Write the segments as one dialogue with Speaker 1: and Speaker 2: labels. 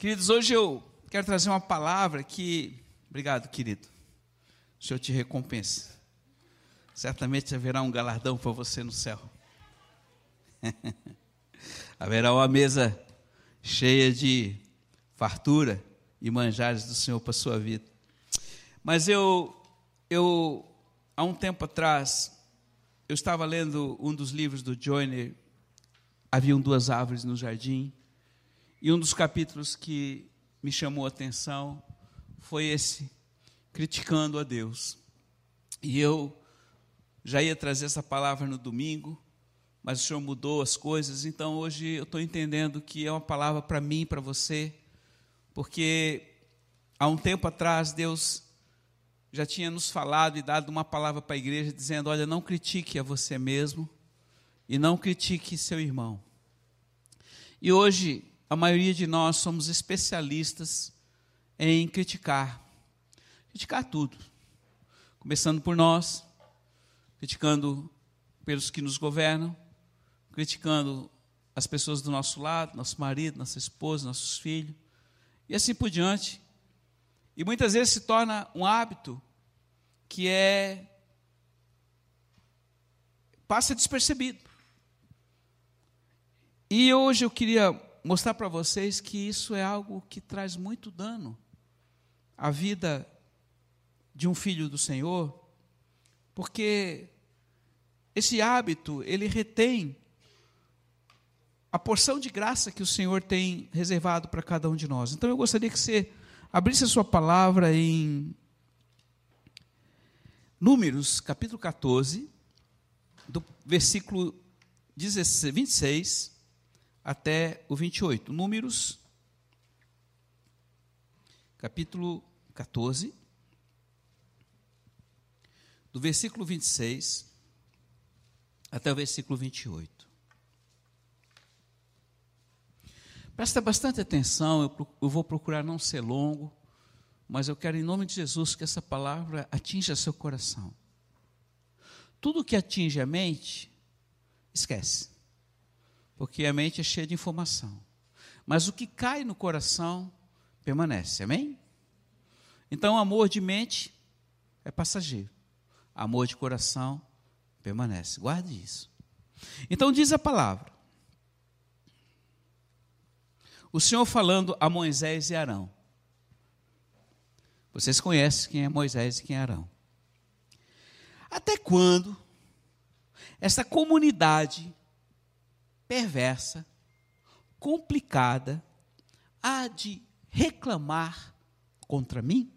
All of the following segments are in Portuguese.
Speaker 1: Queridos, hoje eu quero trazer uma palavra que. Obrigado, querido. O Senhor te recompense. Certamente haverá um galardão para você no céu. haverá uma mesa cheia de fartura e manjares do Senhor para a sua vida. Mas eu, eu, há um tempo atrás, eu estava lendo um dos livros do Joyner, Haviam Duas Árvores no Jardim, e um dos capítulos que me chamou a atenção foi esse, criticando a Deus. E eu já ia trazer essa palavra no domingo, mas o Senhor mudou as coisas, então hoje eu estou entendendo que é uma palavra para mim, para você, porque há um tempo atrás Deus já tinha nos falado e dado uma palavra para a igreja dizendo: olha, não critique a você mesmo e não critique seu irmão. E hoje a maioria de nós somos especialistas em criticar. Criticar tudo. Começando por nós, criticando pelos que nos governam, criticando as pessoas do nosso lado, nosso marido, nossa esposa, nossos filhos, e assim por diante. E muitas vezes se torna um hábito que é passa despercebido. E hoje eu queria mostrar para vocês que isso é algo que traz muito dano à vida de um filho do Senhor, porque esse hábito, ele retém a porção de graça que o Senhor tem reservado para cada um de nós. Então eu gostaria que você abrisse a sua palavra em Números, capítulo 14, do versículo 16, 26 até o 28. Números, capítulo 14, do versículo 26 até o versículo 28. Presta bastante atenção, eu, vou procurar não ser longo, mas eu quero, em nome de Jesus, que essa palavra atinja seu coração. Tudo que atinge a mente, esquece porque a mente é cheia de informação. Mas o que cai no coração permanece, amém? Então, amor de mente é passageiro, amor de coração permanece. Guarde isso. Então, diz a palavra: o Senhor falando a Moisés e Arão. Vocês conhecem quem é Moisés e quem é Arão. Até quando essa comunidade perversa, complicada, há de reclamar contra mim?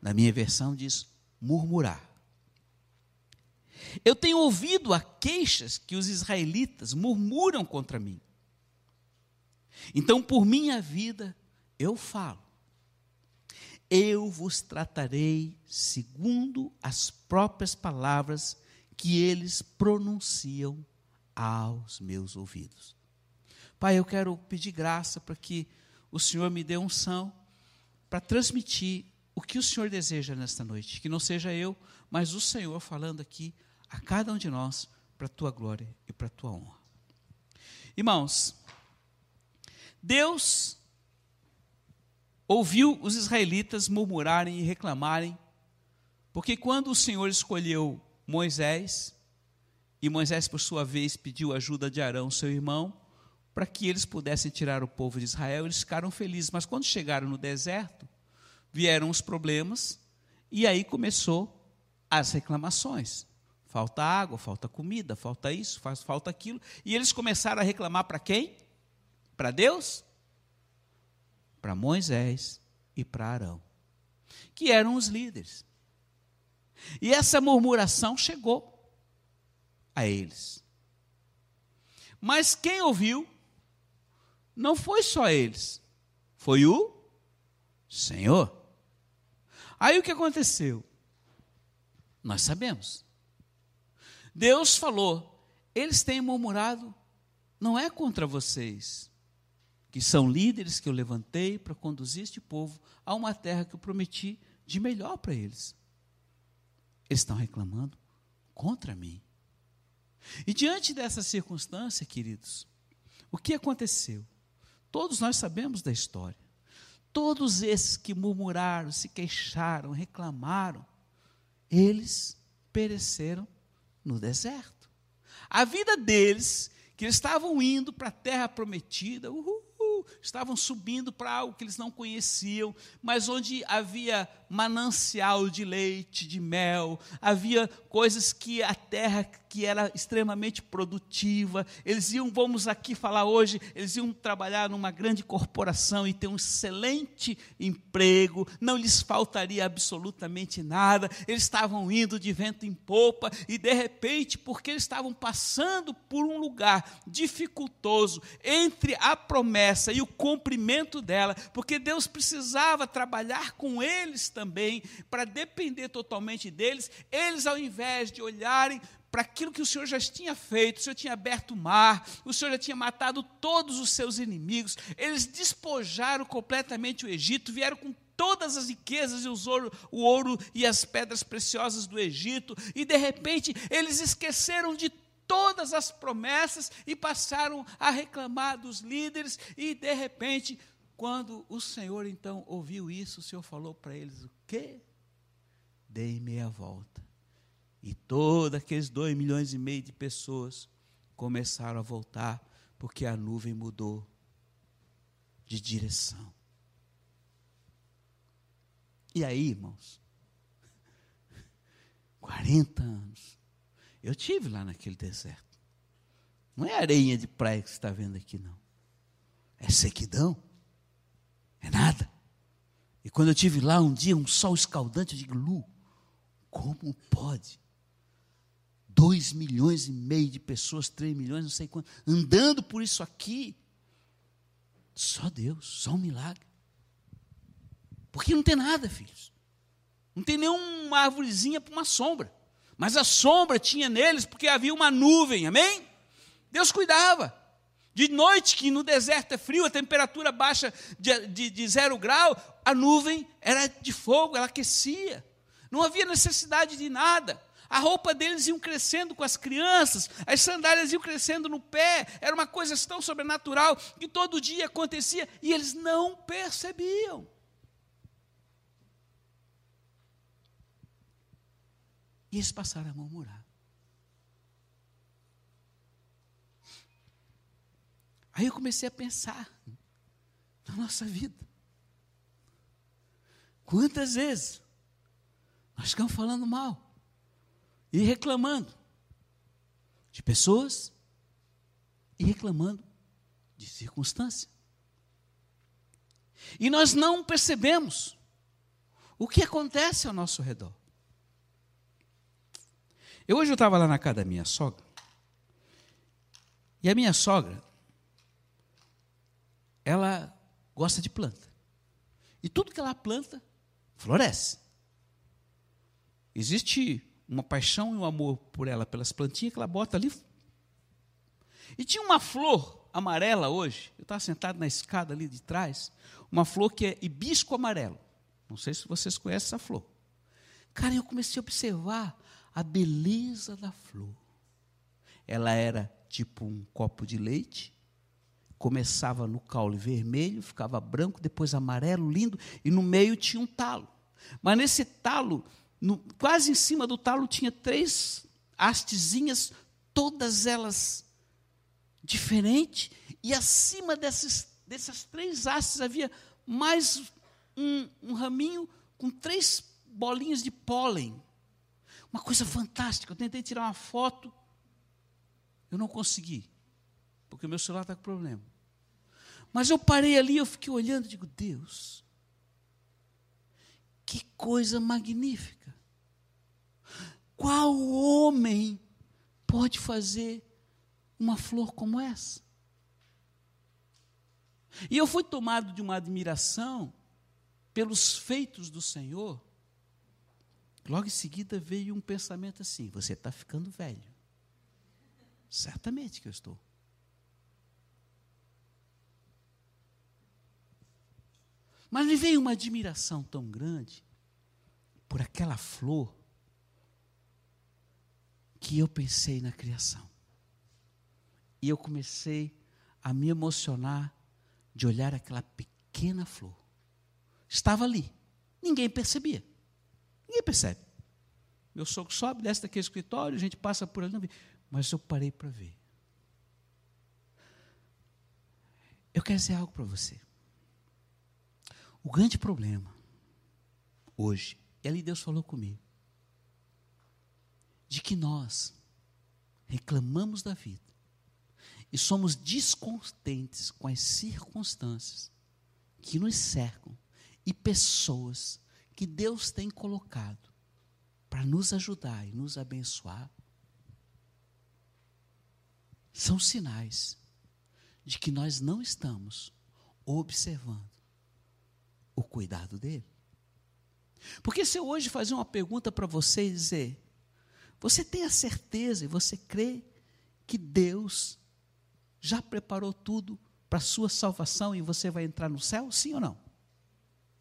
Speaker 1: Na minha versão diz murmurar. Eu tenho ouvido a queixas que os israelitas murmuram contra mim. Então, por minha vida, eu falo. Eu vos tratarei segundo as próprias palavras que eles pronunciam aos meus ouvidos. Pai, eu quero pedir graça para que o Senhor me dê unção para transmitir o que o Senhor deseja nesta noite. Que não seja eu, mas o Senhor falando aqui a cada um de nós para a tua glória e para a tua honra. Irmãos, Deus ouviu os israelitas murmurarem e reclamarem, porque quando o Senhor escolheu Moisés, e Moisés, por sua vez, pediu ajuda de Arão, seu irmão, para que eles pudessem tirar o povo de Israel. Eles ficaram felizes, mas quando chegaram no deserto, vieram os problemas e aí começou as reclamações. Falta água, falta comida, falta isso, falta aquilo. E eles começaram a reclamar para quem? Para Deus? Para Moisés e para Arão, que eram os líderes. E essa murmuração chegou a eles. Mas quem ouviu não foi só eles, foi o Senhor. Aí o que aconteceu? Nós sabemos. Deus falou: eles têm murmurado, não é contra vocês, que são líderes que eu levantei para conduzir este povo a uma terra que eu prometi de melhor para eles. Eles estão reclamando contra mim. E diante dessa circunstância, queridos, o que aconteceu? Todos nós sabemos da história. Todos esses que murmuraram, se queixaram, reclamaram, eles pereceram no deserto. A vida deles, que estavam indo para a terra prometida, uhul, estavam subindo para algo que eles não conheciam, mas onde havia manancial de leite, de mel, havia coisas que a terra que era extremamente produtiva, eles iam, vamos aqui falar hoje, eles iam trabalhar numa grande corporação e ter um excelente emprego, não lhes faltaria absolutamente nada, eles estavam indo de vento em popa e de repente, porque eles estavam passando por um lugar dificultoso entre a promessa e o cumprimento dela, porque Deus precisava trabalhar com eles também, para depender totalmente deles, eles, ao invés de olharem para aquilo que o Senhor já tinha feito, o Senhor tinha aberto o mar, o Senhor já tinha matado todos os seus inimigos, eles despojaram completamente o Egito, vieram com todas as riquezas e os ouro, o ouro e as pedras preciosas do Egito, e de repente eles esqueceram de todas as promessas e passaram a reclamar dos líderes, e de repente quando o Senhor então ouviu isso, o Senhor falou para eles: O quê? Dei meia volta. E todos aqueles dois milhões e meio de pessoas começaram a voltar, porque a nuvem mudou de direção. E aí, irmãos, 40 anos, eu tive lá naquele deserto. Não é areia de praia que você está vendo aqui, não. É sequidão. É nada. E quando eu tive lá um dia, um sol escaldante, eu digo, Lu, como pode? Dois milhões e meio de pessoas, três milhões, não sei quanto, andando por isso aqui. Só Deus, só um milagre. Porque não tem nada, filhos. Não tem nenhuma árvorezinha para uma sombra. Mas a sombra tinha neles porque havia uma nuvem, amém? Deus cuidava. De noite, que no deserto é frio, a temperatura baixa de, de, de zero grau, a nuvem era de fogo, ela aquecia. Não havia necessidade de nada. A roupa deles iam crescendo com as crianças, as sandálias iam crescendo no pé, era uma coisa tão sobrenatural que todo dia acontecia e eles não percebiam. E eles passaram a murmurar. Aí eu comecei a pensar na nossa vida. Quantas vezes nós ficamos falando mal e reclamando de pessoas e reclamando de circunstância. E nós não percebemos o que acontece ao nosso redor. Eu hoje eu estava lá na casa da minha sogra. E a minha sogra, ela gosta de planta. E tudo que ela planta, floresce. Existe uma paixão e um amor por ela, pelas plantinhas que ela bota ali. E tinha uma flor amarela hoje, eu estava sentado na escada ali de trás, uma flor que é hibisco amarelo. Não sei se vocês conhecem essa flor. Cara, eu comecei a observar a beleza da flor. Ela era tipo um copo de leite, começava no caule vermelho, ficava branco, depois amarelo, lindo, e no meio tinha um talo. Mas nesse talo, no, quase em cima do talo, tinha três hastezinhas, todas elas diferentes, e acima desses, dessas três hastes havia mais um, um raminho com três bolinhas de pólen. Uma coisa fantástica. Eu tentei tirar uma foto, eu não consegui, porque o meu celular está com problema. Mas eu parei ali, eu fiquei olhando e digo, Deus, que coisa magnífica. Qual homem pode fazer uma flor como essa? E eu fui tomado de uma admiração pelos feitos do Senhor. Logo em seguida veio um pensamento assim: você está ficando velho. Certamente que eu estou. Mas me veio uma admiração tão grande por aquela flor que eu pensei na criação. E eu comecei a me emocionar de olhar aquela pequena flor. Estava ali. Ninguém percebia. Ninguém percebe. Meu sogro sobe, desce daquele escritório, a gente passa por ali, mas eu parei para ver. Eu quero dizer algo para você. O grande problema, hoje, e ali Deus falou comigo, de que nós reclamamos da vida e somos descontentes com as circunstâncias que nos cercam e pessoas que Deus tem colocado para nos ajudar e nos abençoar, são sinais de que nós não estamos observando o cuidado dele. Porque se eu hoje fazer uma pergunta para você e dizer, você tem a certeza e você crê que Deus já preparou tudo para a sua salvação e você vai entrar no céu? Sim ou não?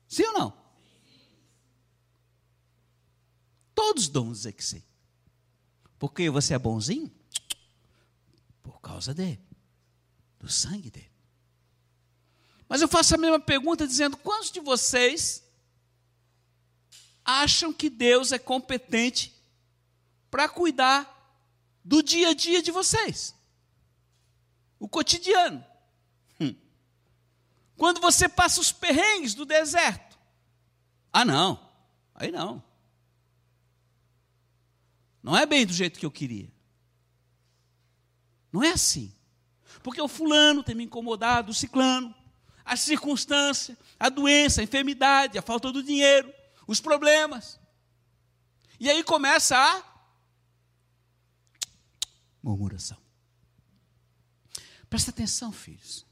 Speaker 1: Sim ou não? Todos vão dizer que sim. Porque você é bonzinho? Por causa dele, do sangue dele. Mas eu faço a mesma pergunta dizendo: quantos de vocês acham que Deus é competente para cuidar do dia a dia de vocês? O cotidiano. Hum. Quando você passa os perrengues do deserto. Ah, não. Aí não. Não é bem do jeito que eu queria. Não é assim. Porque o fulano tem me incomodado, o ciclano, a circunstância, a doença, a enfermidade, a falta do dinheiro, os problemas. E aí começa a murmuração. Presta atenção, filhos.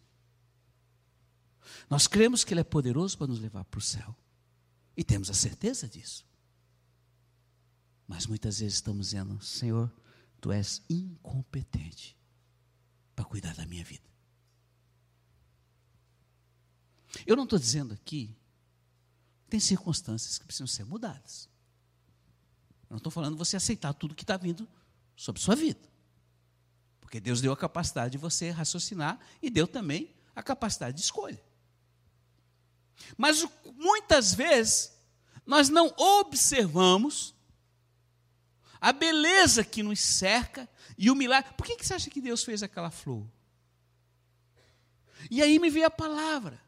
Speaker 1: Nós cremos que Ele é poderoso para nos levar para o céu. E temos a certeza disso. Mas muitas vezes estamos dizendo: Senhor, tu és incompetente para cuidar da minha vida. Eu não estou dizendo aqui, tem circunstâncias que precisam ser mudadas. Eu não estou falando você aceitar tudo que está vindo sobre sua vida. Porque Deus deu a capacidade de você raciocinar e deu também a capacidade de escolha. Mas muitas vezes nós não observamos a beleza que nos cerca e o milagre. Por que, que você acha que Deus fez aquela flor? E aí me veio a palavra.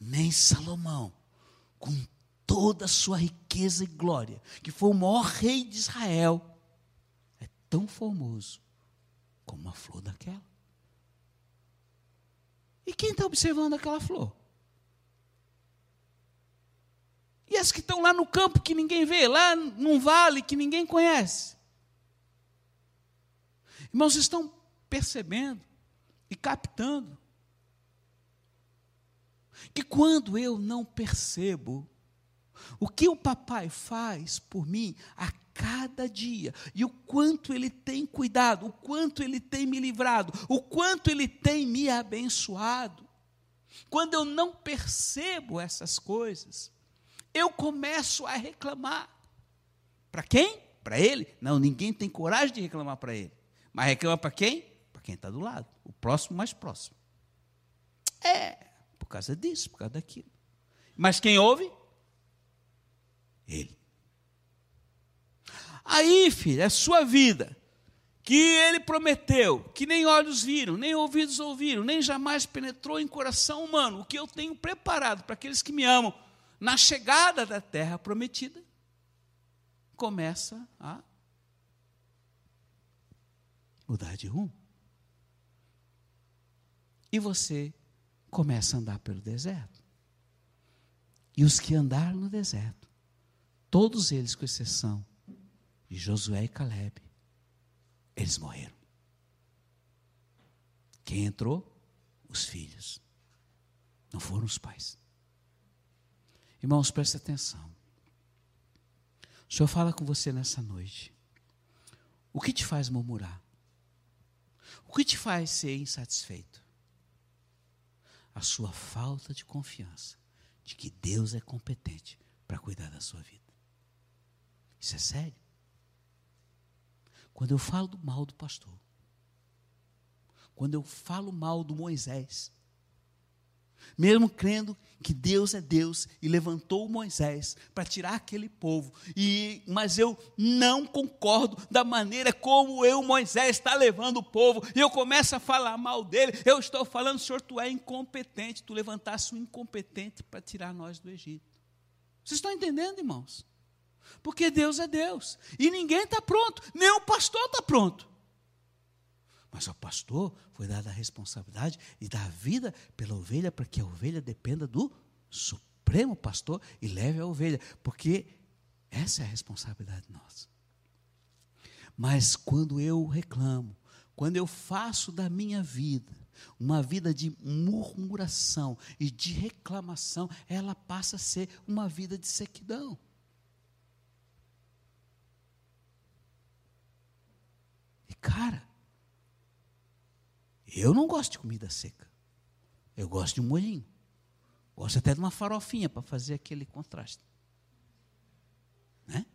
Speaker 1: Nem Salomão, com toda a sua riqueza e glória, que foi o maior rei de Israel, é tão formoso como uma flor daquela. E quem está observando aquela flor? E as que estão lá no campo que ninguém vê, lá num vale que ninguém conhece. Irmãos, estão percebendo e captando que quando eu não percebo o que o papai faz por mim a cada dia e o quanto ele tem cuidado, o quanto ele tem me livrado, o quanto ele tem me abençoado, quando eu não percebo essas coisas, eu começo a reclamar. Para quem? Para ele? Não, ninguém tem coragem de reclamar para ele. Mas reclama para quem? Para quem está do lado. O próximo mais próximo. É, causa disso, por causa daquilo. Mas quem ouve? Ele. Aí, filho, é sua vida. Que ele prometeu, que nem olhos viram, nem ouvidos ouviram, nem jamais penetrou em coração humano, o que eu tenho preparado para aqueles que me amam na chegada da terra prometida, começa a mudar de rumo. E você começa a andar pelo deserto. E os que andaram no deserto, todos eles, com exceção de Josué e Caleb, eles morreram. Quem entrou? Os filhos. Não foram os pais. Irmãos, preste atenção. O Senhor fala com você nessa noite. O que te faz murmurar? O que te faz ser insatisfeito? A sua falta de confiança de que Deus é competente para cuidar da sua vida. Isso é sério. Quando eu falo do mal do pastor, quando eu falo mal do Moisés, mesmo crendo que Deus é Deus e levantou Moisés para tirar aquele povo. E mas eu não concordo da maneira como eu Moisés está levando o povo. E eu começo a falar mal dele. Eu estou falando, Senhor, tu é incompetente. Tu levantasse um incompetente para tirar nós do Egito. Vocês estão entendendo, irmãos? Porque Deus é Deus e ninguém está pronto. Nem o pastor está pronto. Mas ao pastor foi dada a responsabilidade de dar a vida pela ovelha, para que a ovelha dependa do supremo pastor e leve a ovelha, porque essa é a responsabilidade nossa. Mas quando eu reclamo, quando eu faço da minha vida uma vida de murmuração e de reclamação, ela passa a ser uma vida de sequidão. E cara, eu não gosto de comida seca. Eu gosto de um molhinho. Gosto até de uma farofinha para fazer aquele contraste. Né?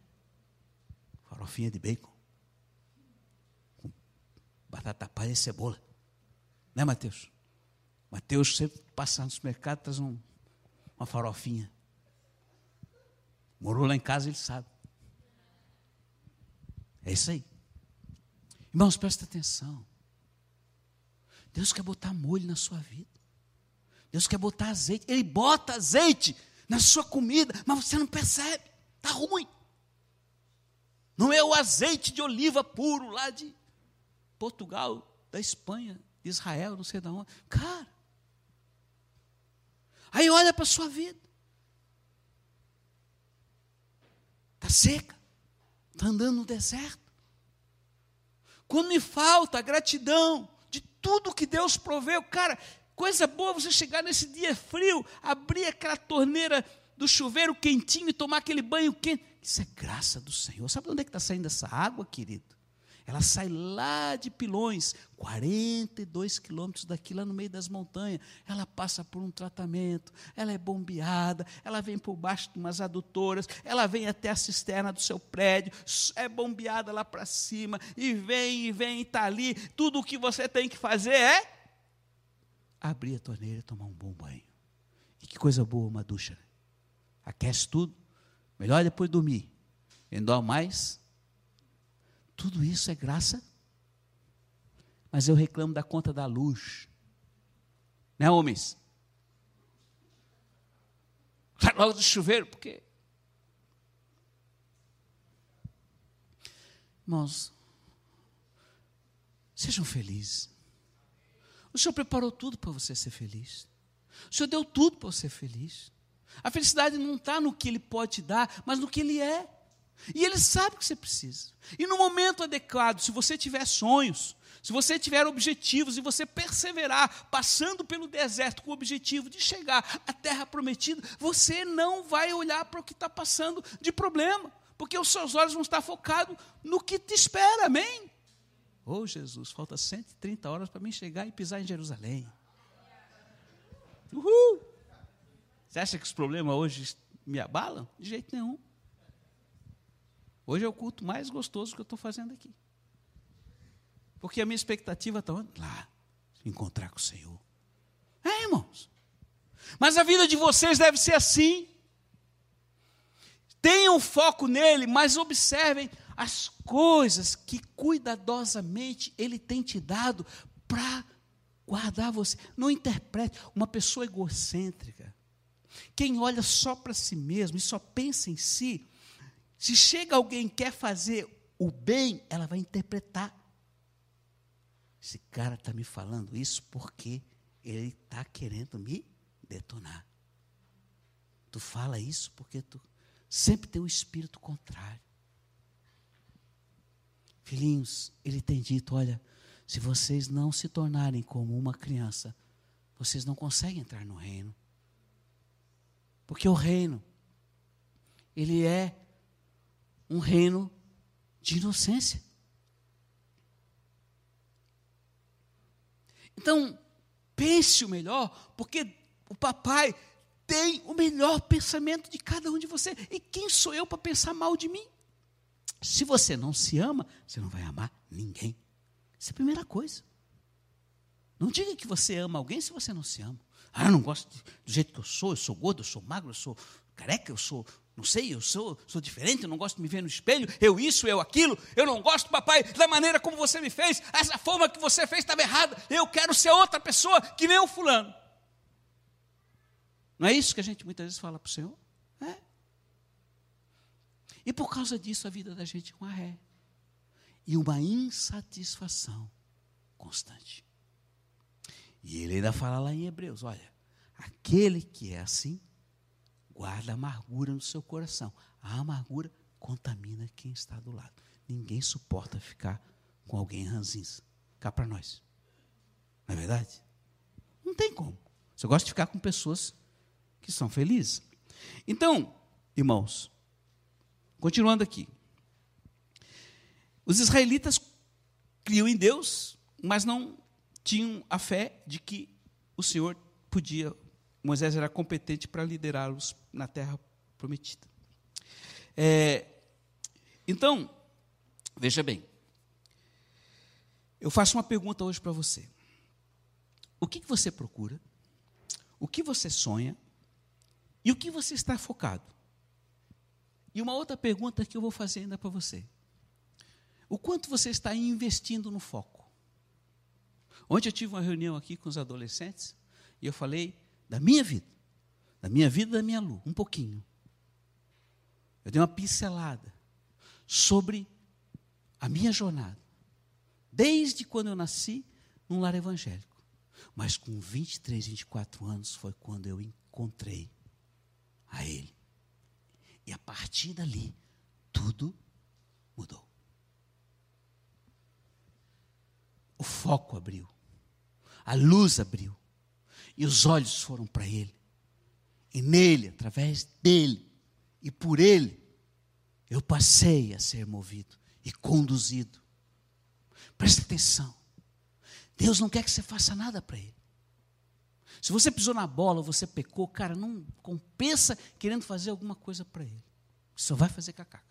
Speaker 1: Farofinha de bacon. Com batata palha e cebola. Né, Mateus? Mateus sempre passa no supermercado traz um, uma farofinha. Morou lá em casa, ele sabe. É isso aí. Irmãos, presta atenção. Deus quer botar molho na sua vida. Deus quer botar azeite. Ele bota azeite na sua comida, mas você não percebe. Está ruim. Não é o azeite de oliva puro lá de Portugal, da Espanha, de Israel, não sei de onde. Cara. Aí olha para a sua vida. Está seca. Está andando no deserto. Quando me falta gratidão, tudo que Deus proveu. Cara, coisa boa você chegar nesse dia frio, abrir aquela torneira do chuveiro quentinho e tomar aquele banho quente. Isso é graça do Senhor. Sabe de onde é que está saindo essa água, querido? Ela sai lá de Pilões, 42 quilômetros daqui, lá no meio das montanhas. Ela passa por um tratamento, ela é bombeada, ela vem por baixo de umas adutoras, ela vem até a cisterna do seu prédio, é bombeada lá para cima, e vem, e vem, e está ali. Tudo o que você tem que fazer é abrir a torneira e tomar um bom banho. E que coisa boa uma ducha. Aquece tudo. Melhor depois dormir. Ainda mais tudo isso é graça. Mas eu reclamo da conta da luz. Né, homens? Sai logo do chuveiro, porque. Irmãos, sejam felizes. O Senhor preparou tudo para você ser feliz. O Senhor deu tudo para você ser feliz. A felicidade não está no que Ele pode te dar, mas no que Ele é. E ele sabe o que você precisa. E no momento adequado, se você tiver sonhos, se você tiver objetivos e você perseverar passando pelo deserto com o objetivo de chegar à terra prometida, você não vai olhar para o que está passando de problema, porque os seus olhos vão estar focados no que te espera, amém? Oh Jesus, falta 130 horas para mim chegar e pisar em Jerusalém. Uhul! Você acha que os problemas hoje me abalam? De jeito nenhum. Hoje é o culto mais gostoso que eu estou fazendo aqui. Porque a minha expectativa está lá, encontrar com o Senhor. É, irmãos. Mas a vida de vocês deve ser assim. Tenham foco nele, mas observem as coisas que cuidadosamente ele tem te dado para guardar você. Não interprete uma pessoa egocêntrica. Quem olha só para si mesmo e só pensa em si, se chega alguém que quer fazer o bem, ela vai interpretar. Esse cara está me falando isso porque ele está querendo me detonar. Tu fala isso porque tu sempre tem um espírito contrário. Filhinhos, ele tem dito: olha, se vocês não se tornarem como uma criança, vocês não conseguem entrar no reino. Porque o reino, ele é um reino de inocência. Então, pense o melhor, porque o papai tem o melhor pensamento de cada um de vocês. E quem sou eu para pensar mal de mim? Se você não se ama, você não vai amar ninguém. Essa é a primeira coisa. Não diga que você ama alguém se você não se ama. Ah, eu não gosto do jeito que eu sou, eu sou gordo, eu sou magro, eu sou careca, eu sou, não sei, eu sou, sou diferente, eu não gosto de me ver no espelho, eu isso, eu aquilo, eu não gosto, papai, da maneira como você me fez, essa forma que você fez estava errada, eu quero ser outra pessoa que nem o fulano. Não é isso que a gente muitas vezes fala para o Senhor? É. E por causa disso a vida da gente é uma ré. E uma insatisfação constante. E ele ainda fala lá em Hebreus: olha, aquele que é assim, guarda amargura no seu coração. A amargura contamina quem está do lado. Ninguém suporta ficar com alguém ranzinza. Cá para nós. Não é verdade? Não tem como. Você gosta de ficar com pessoas que são felizes. Então, irmãos, continuando aqui. Os israelitas criam em Deus, mas não tinham a fé de que o Senhor podia, Moisés era competente para liderá-los na terra prometida. É, então, veja bem, eu faço uma pergunta hoje para você. O que, que você procura? O que você sonha? E o que você está focado? E uma outra pergunta que eu vou fazer ainda para você. O quanto você está investindo no foco? Ontem eu tive uma reunião aqui com os adolescentes e eu falei da minha vida, da minha vida da minha lua, um pouquinho. Eu dei uma pincelada sobre a minha jornada, desde quando eu nasci num lar evangélico. Mas com 23, 24 anos foi quando eu encontrei a Ele. E a partir dali, tudo mudou. O foco abriu, a luz abriu, e os olhos foram para Ele. E nele, através dele e por Ele, eu passei a ser movido e conduzido. Presta atenção. Deus não quer que você faça nada para Ele. Se você pisou na bola, você pecou, cara, não compensa querendo fazer alguma coisa para ele. Só vai fazer cacaca.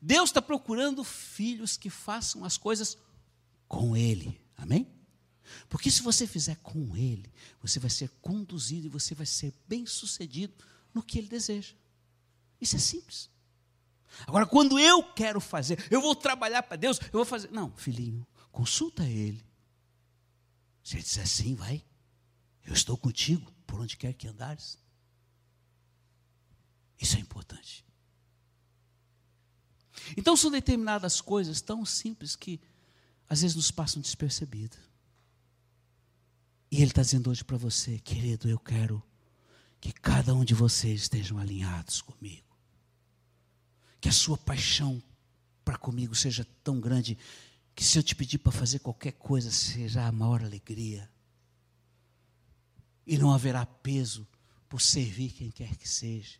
Speaker 1: Deus está procurando filhos que façam as coisas com ele. Amém? Porque se você fizer com ele, você vai ser conduzido e você vai ser bem sucedido no que ele deseja. Isso é simples. Agora, quando eu quero fazer, eu vou trabalhar para Deus, eu vou fazer. Não, filhinho, consulta ele. Se ele disser sim, vai. Eu estou contigo por onde quer que andares. Isso é importante. Então são determinadas coisas tão simples que às vezes nos passam despercebidas. E Ele está dizendo hoje para você, querido, eu quero que cada um de vocês estejam alinhados comigo. Que a sua paixão para comigo seja tão grande que se eu te pedir para fazer qualquer coisa, seja a maior alegria e não haverá peso por servir quem quer que seja.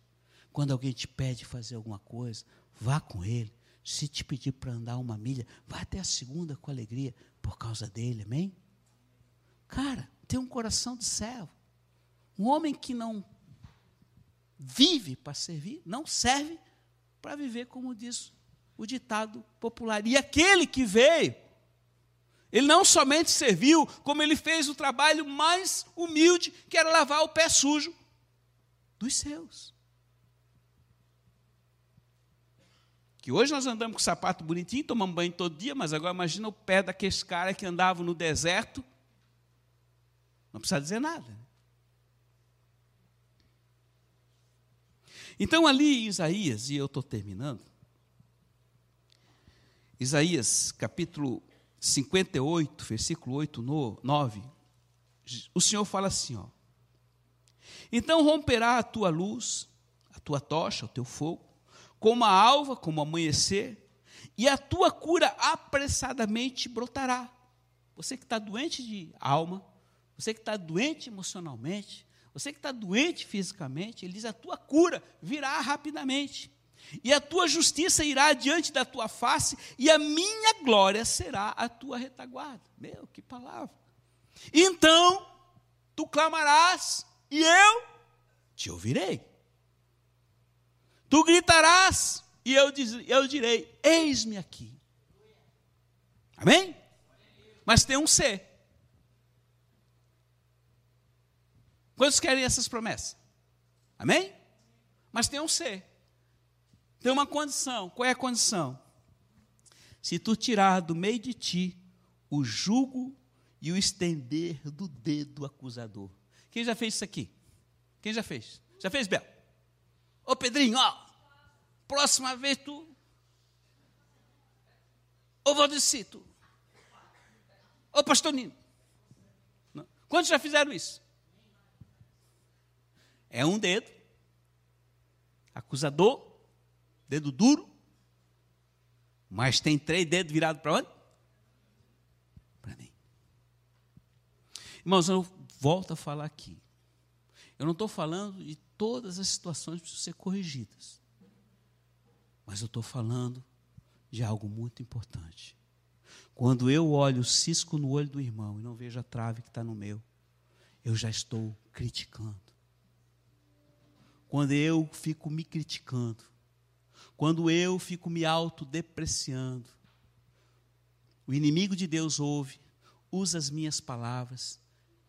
Speaker 1: Quando alguém te pede fazer alguma coisa, vá com ele. Se te pedir para andar uma milha, vá até a segunda com alegria por causa dele, amém? Cara, tem um coração de servo. Um homem que não vive para servir, não serve para viver, como diz o ditado popular. E aquele que veio ele não somente serviu, como ele fez o trabalho mais humilde, que era lavar o pé sujo dos seus. Que hoje nós andamos com sapato bonitinho, tomamos banho todo dia, mas agora imagina o pé daqueles caras que andavam no deserto. Não precisa dizer nada. Então, ali em Isaías, e eu estou terminando, Isaías capítulo 58, versículo 8, 9, o Senhor fala assim: ó, Então romperá a tua luz, a tua tocha, o teu fogo, como a alva, como amanhecer, e a tua cura apressadamente brotará. Você que está doente de alma, você que está doente emocionalmente, você que está doente fisicamente, ele diz: a tua cura virá rapidamente e a tua justiça irá diante da tua face, e a minha glória será a tua retaguarda. Meu, que palavra. Então, tu clamarás, e eu te ouvirei. Tu gritarás, e eu, diz, eu direi: Eis-me aqui. Amém? Mas tem um C. Quantos querem essas promessas? Amém? Mas tem um ser. Tem uma condição. Qual é a condição? Se tu tirar do meio de ti o jugo e o estender do dedo acusador. Quem já fez isso aqui? Quem já fez? Já fez, Bel? Ô Pedrinho, ó, próxima vez tu. Ô Valdecito. Ô Pastor Nino. Quantos já fizeram isso? É um dedo, acusador, dedo duro, mas tem três dedos virados para onde? Para mim. Irmãos, eu volto a falar aqui. Eu não estou falando de todas as situações que precisam ser corrigidas. Mas eu estou falando de algo muito importante. Quando eu olho o cisco no olho do irmão e não vejo a trave que está no meu, eu já estou criticando. Quando eu fico me criticando, quando eu fico me autodepreciando, o inimigo de Deus ouve, usa as minhas palavras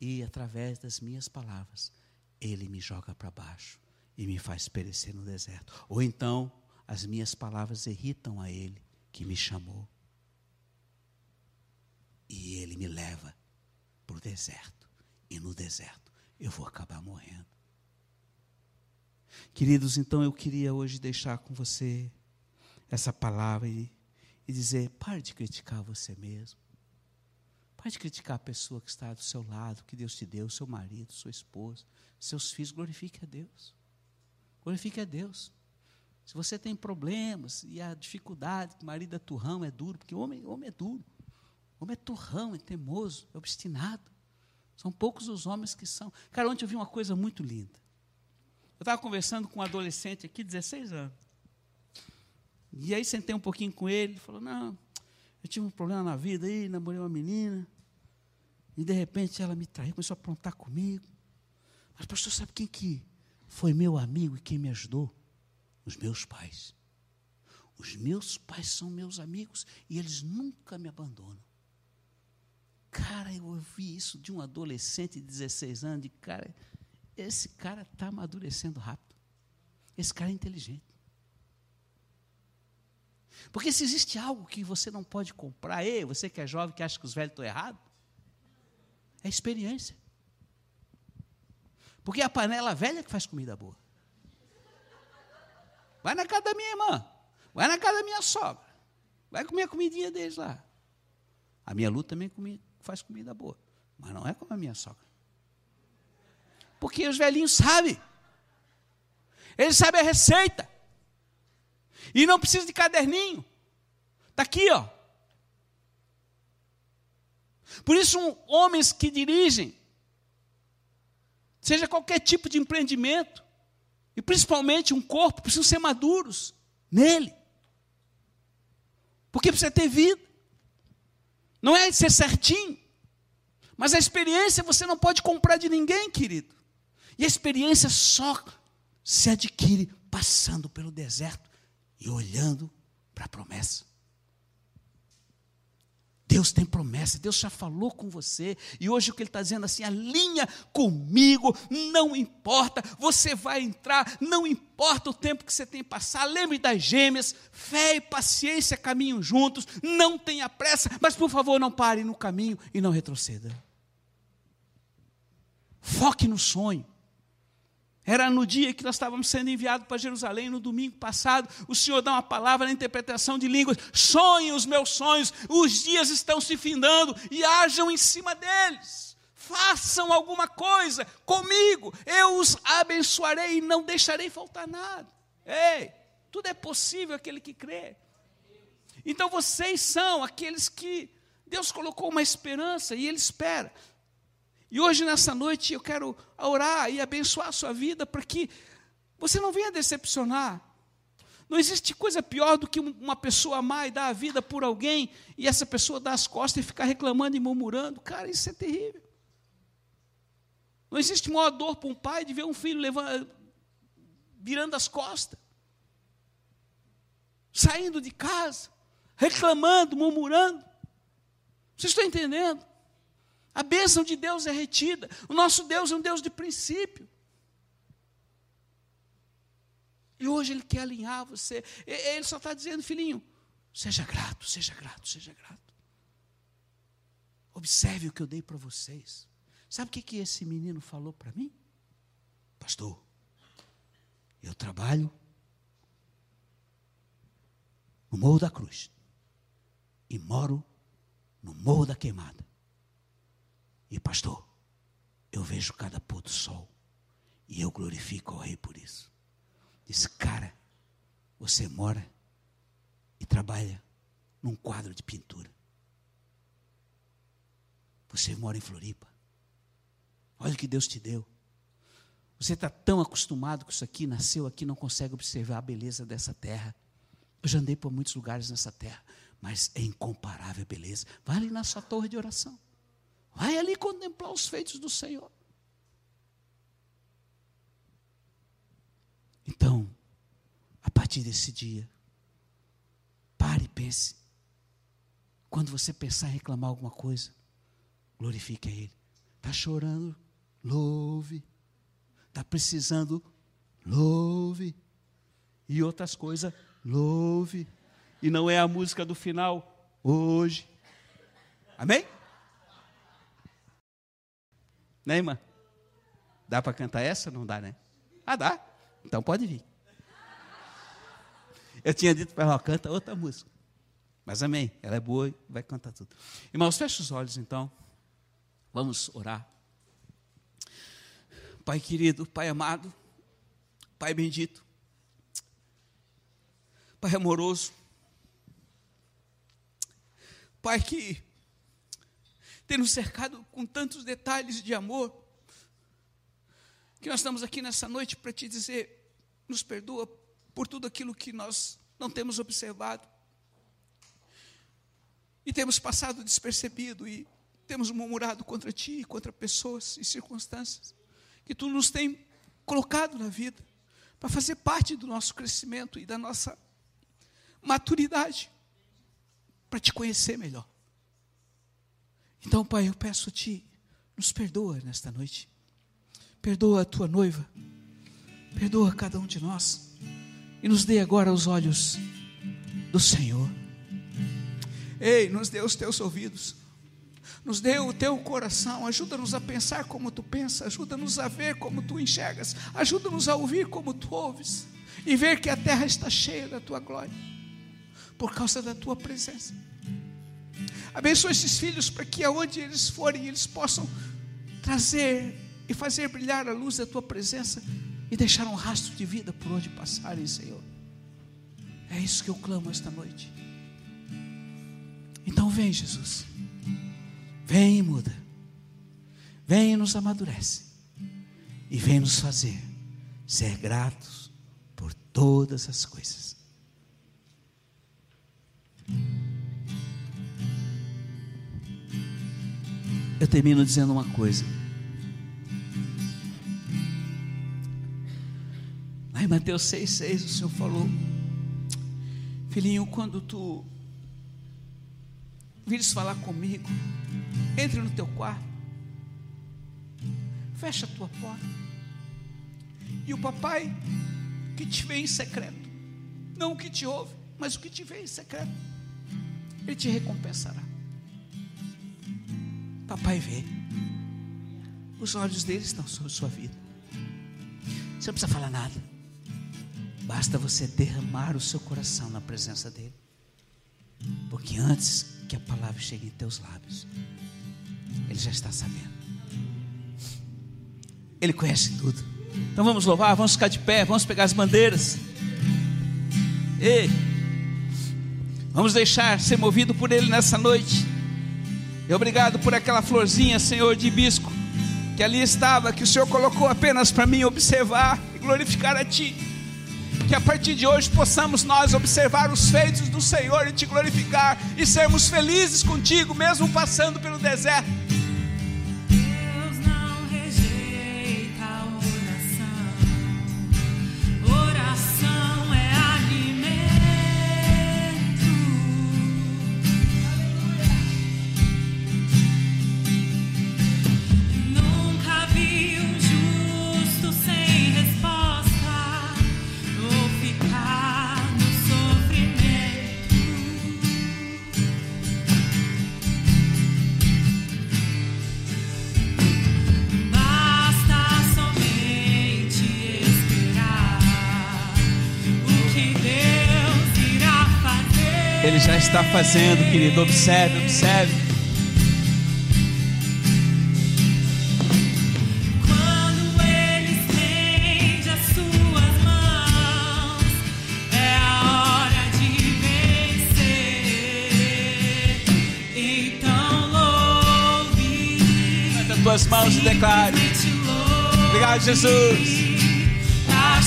Speaker 1: e, através das minhas palavras, ele me joga para baixo e me faz perecer no deserto. Ou então, as minhas palavras irritam a ele que me chamou e ele me leva para o deserto. E no deserto eu vou acabar morrendo. Queridos, então eu queria hoje deixar com você essa palavra e, e dizer: pare de criticar você mesmo. Pare de criticar a pessoa que está do seu lado, que Deus te deu, seu marido, sua esposa, seus filhos. Glorifique a Deus. Glorifique a Deus. Se você tem problemas e a dificuldade, que o marido é turrão, é duro, porque homem, homem é duro. Homem é turrão, é teimoso, é obstinado. São poucos os homens que são. Cara, ontem eu vi uma coisa muito linda. Eu estava conversando com um adolescente aqui, 16 anos. E aí sentei um pouquinho com ele, ele falou, não, eu tive um problema na vida aí, namorei uma menina, e de repente ela me traiu, começou a aprontar comigo. Mas pastor, sabe quem que foi meu amigo e quem me ajudou? Os meus pais. Os meus pais são meus amigos e eles nunca me abandonam. Cara, eu ouvi isso de um adolescente de 16 anos, de cara, esse cara está amadurecendo rápido. Esse cara é inteligente. Porque se existe algo que você não pode comprar, ei, você que é jovem, que acha que os velhos estão errados, é experiência. Porque é a panela velha que faz comida boa. Vai na casa da minha irmã, vai na casa da minha sogra, vai comer a comidinha deles lá. A minha luta também faz comida boa, mas não é como a minha sogra. Porque os velhinhos sabem. Eles sabem a receita. E não precisa de caderninho. Está aqui, ó. Por isso, um, homens que dirigem, seja qualquer tipo de empreendimento, e principalmente um corpo, precisam ser maduros nele. Porque precisa ter vida. Não é ser certinho. Mas a experiência você não pode comprar de ninguém, querido. E a experiência só se adquire passando pelo deserto e olhando para a promessa. Deus tem promessa, Deus já falou com você, e hoje o que Ele está dizendo assim: alinha comigo, não importa, você vai entrar, não importa o tempo que você tem passado, lembre das gêmeas, fé e paciência caminham juntos, não tenha pressa, mas por favor não pare no caminho e não retroceda. Foque no sonho, era no dia que nós estávamos sendo enviados para Jerusalém, no domingo passado. O Senhor dá uma palavra na interpretação de línguas. Sonhem os meus sonhos, os dias estão se findando e hajam em cima deles. Façam alguma coisa comigo, eu os abençoarei e não deixarei faltar nada. Ei, tudo é possível aquele que crê. Então vocês são aqueles que Deus colocou uma esperança e Ele espera. E hoje, nessa noite, eu quero orar e abençoar a sua vida para que você não venha decepcionar. Não existe coisa pior do que uma pessoa amar e dar a vida por alguém e essa pessoa dar as costas e ficar reclamando e murmurando. Cara, isso é terrível. Não existe maior dor para um pai de ver um filho levando, virando as costas, saindo de casa, reclamando, murmurando. Vocês estão entendendo? A bênção de Deus é retida. O nosso Deus é um Deus de princípio. E hoje Ele quer alinhar você. Ele só está dizendo, filhinho, seja grato, seja grato, seja grato. Observe o que eu dei para vocês. Sabe o que, que esse menino falou para mim? Pastor, eu trabalho no Morro da Cruz e moro no Morro da Queimada. E pastor, eu vejo cada pôr do sol e eu glorifico ao Rei por isso. Disse, cara, você mora e trabalha num quadro de pintura. Você mora em Floripa. Olha o que Deus te deu. Você está tão acostumado com isso aqui, nasceu aqui, não consegue observar a beleza dessa terra. Eu já andei por muitos lugares nessa terra, mas é incomparável a beleza. Vai ali na sua torre de oração. Vai ali contemplar os feitos do Senhor. Então, a partir desse dia, pare e pense. Quando você pensar em reclamar alguma coisa, glorifique a Ele. Está chorando? Louve. Está precisando? Louve. E outras coisas, louve. E não é a música do final, hoje. Amém? Né, irmã? Dá para cantar essa? Não dá, né? Ah, dá. Então pode vir. Eu tinha dito para ela, canta outra música. Mas amém, ela é boa e vai cantar tudo. Irmãos, feche os olhos então. Vamos orar. Pai querido, Pai amado, Pai bendito, Pai amoroso, Pai que tem nos cercado com tantos detalhes de amor, que nós estamos aqui nessa noite para te dizer, nos perdoa por tudo aquilo que nós não temos observado. E temos passado despercebido e temos murmurado contra ti, contra pessoas e circunstâncias que tu nos tem colocado na vida para fazer parte do nosso crescimento e da nossa maturidade para te conhecer melhor. Então, Pai, eu peço a Ti, nos perdoa nesta noite. Perdoa a tua noiva. Perdoa cada um de nós. E nos dê agora os olhos do Senhor. Ei, nos dê os teus ouvidos. Nos dê o teu coração, ajuda-nos a pensar como tu pensas, ajuda-nos a ver como tu enxergas, ajuda-nos a ouvir como tu ouves e ver que a terra está cheia da tua glória, por causa da tua presença. Abençoa esses filhos para que aonde eles forem, eles possam trazer e fazer brilhar a luz da tua presença e deixar um rastro de vida por onde passarem, Senhor. É isso que eu clamo esta noite. Então vem, Jesus. Vem e muda. Vem e nos amadurece. E vem nos fazer ser gratos por todas as coisas. Eu termino dizendo uma coisa. Em Mateus 6,6 o Senhor falou: Filhinho, quando tu vires falar comigo, entre no teu quarto, fecha a tua porta, e o papai que te vê em secreto, não o que te ouve, mas o que te vê em secreto, ele te recompensará. Papai vê. Os olhos dele estão sobre sua vida. Você não precisa falar nada. Basta você derramar o seu coração na presença dele. Porque antes que a palavra chegue em teus lábios, ele já está sabendo. Ele conhece tudo. Então vamos louvar, vamos ficar de pé, vamos pegar as bandeiras. Ei, vamos deixar ser movido por ele nessa noite. E obrigado por aquela florzinha, Senhor, de hibisco, que ali estava, que o Senhor colocou apenas para mim observar e glorificar a Ti. Que a partir de hoje possamos nós observar os feitos do Senhor e te glorificar e sermos felizes contigo, mesmo passando pelo deserto
Speaker 2: Ele já está fazendo, querido. Observe, observe.
Speaker 1: Quando Ele estende as suas mãos, é a hora de vencer. Então louve.
Speaker 2: Levanta as tuas mãos e declare. Obrigado, Jesus.
Speaker 1: Tá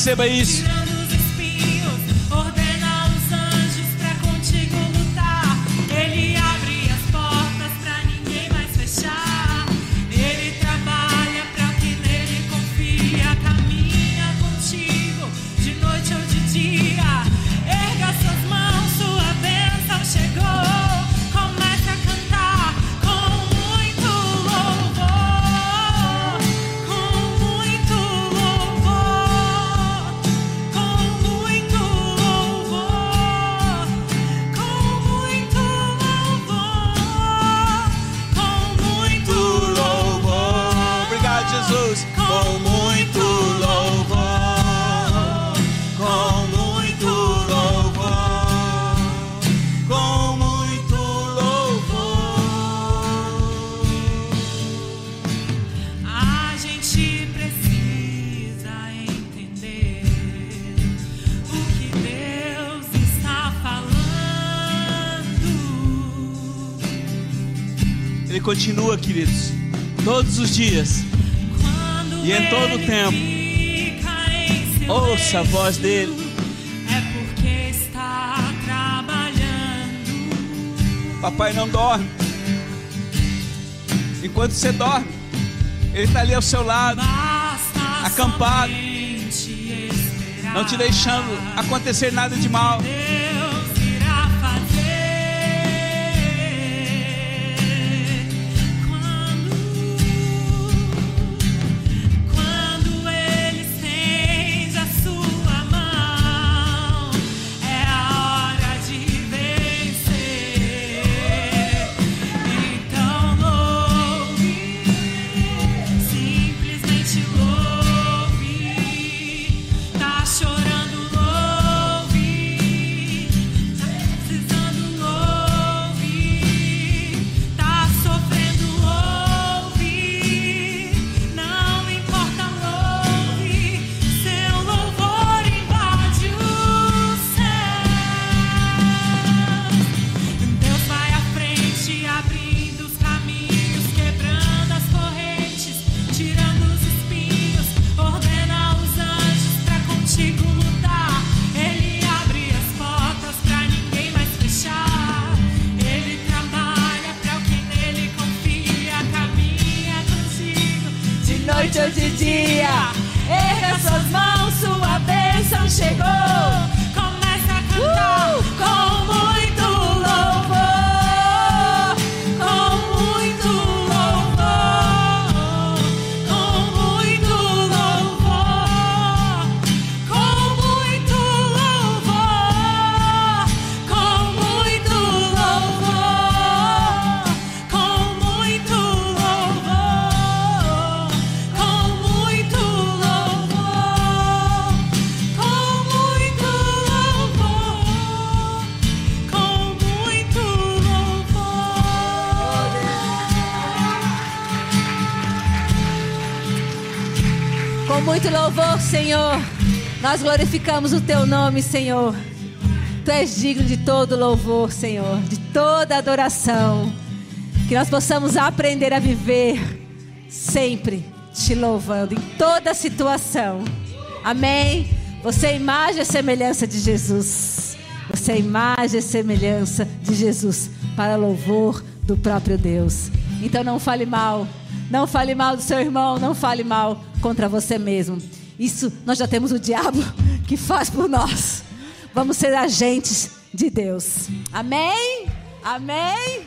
Speaker 2: Receba isso. Continua, queridos, todos os dias. E em todo
Speaker 1: ele
Speaker 2: tempo, ouça a voz dele.
Speaker 1: É porque está trabalhando.
Speaker 2: Papai não dorme. Enquanto você dorme, Ele está ali ao seu lado, Acampado. não te deixando acontecer nada de mal.
Speaker 3: Senhor, nós glorificamos o Teu nome, Senhor. Tu és digno de todo louvor, Senhor, de toda adoração. Que nós possamos aprender a viver sempre te louvando em toda situação. Amém? Você é imagem e semelhança de Jesus. Você é imagem e semelhança de Jesus para louvor do próprio Deus. Então não fale mal. Não fale mal do seu irmão, não fale mal contra você mesmo. Isso nós já temos o diabo que faz por nós. Vamos ser agentes de Deus. Amém? Amém?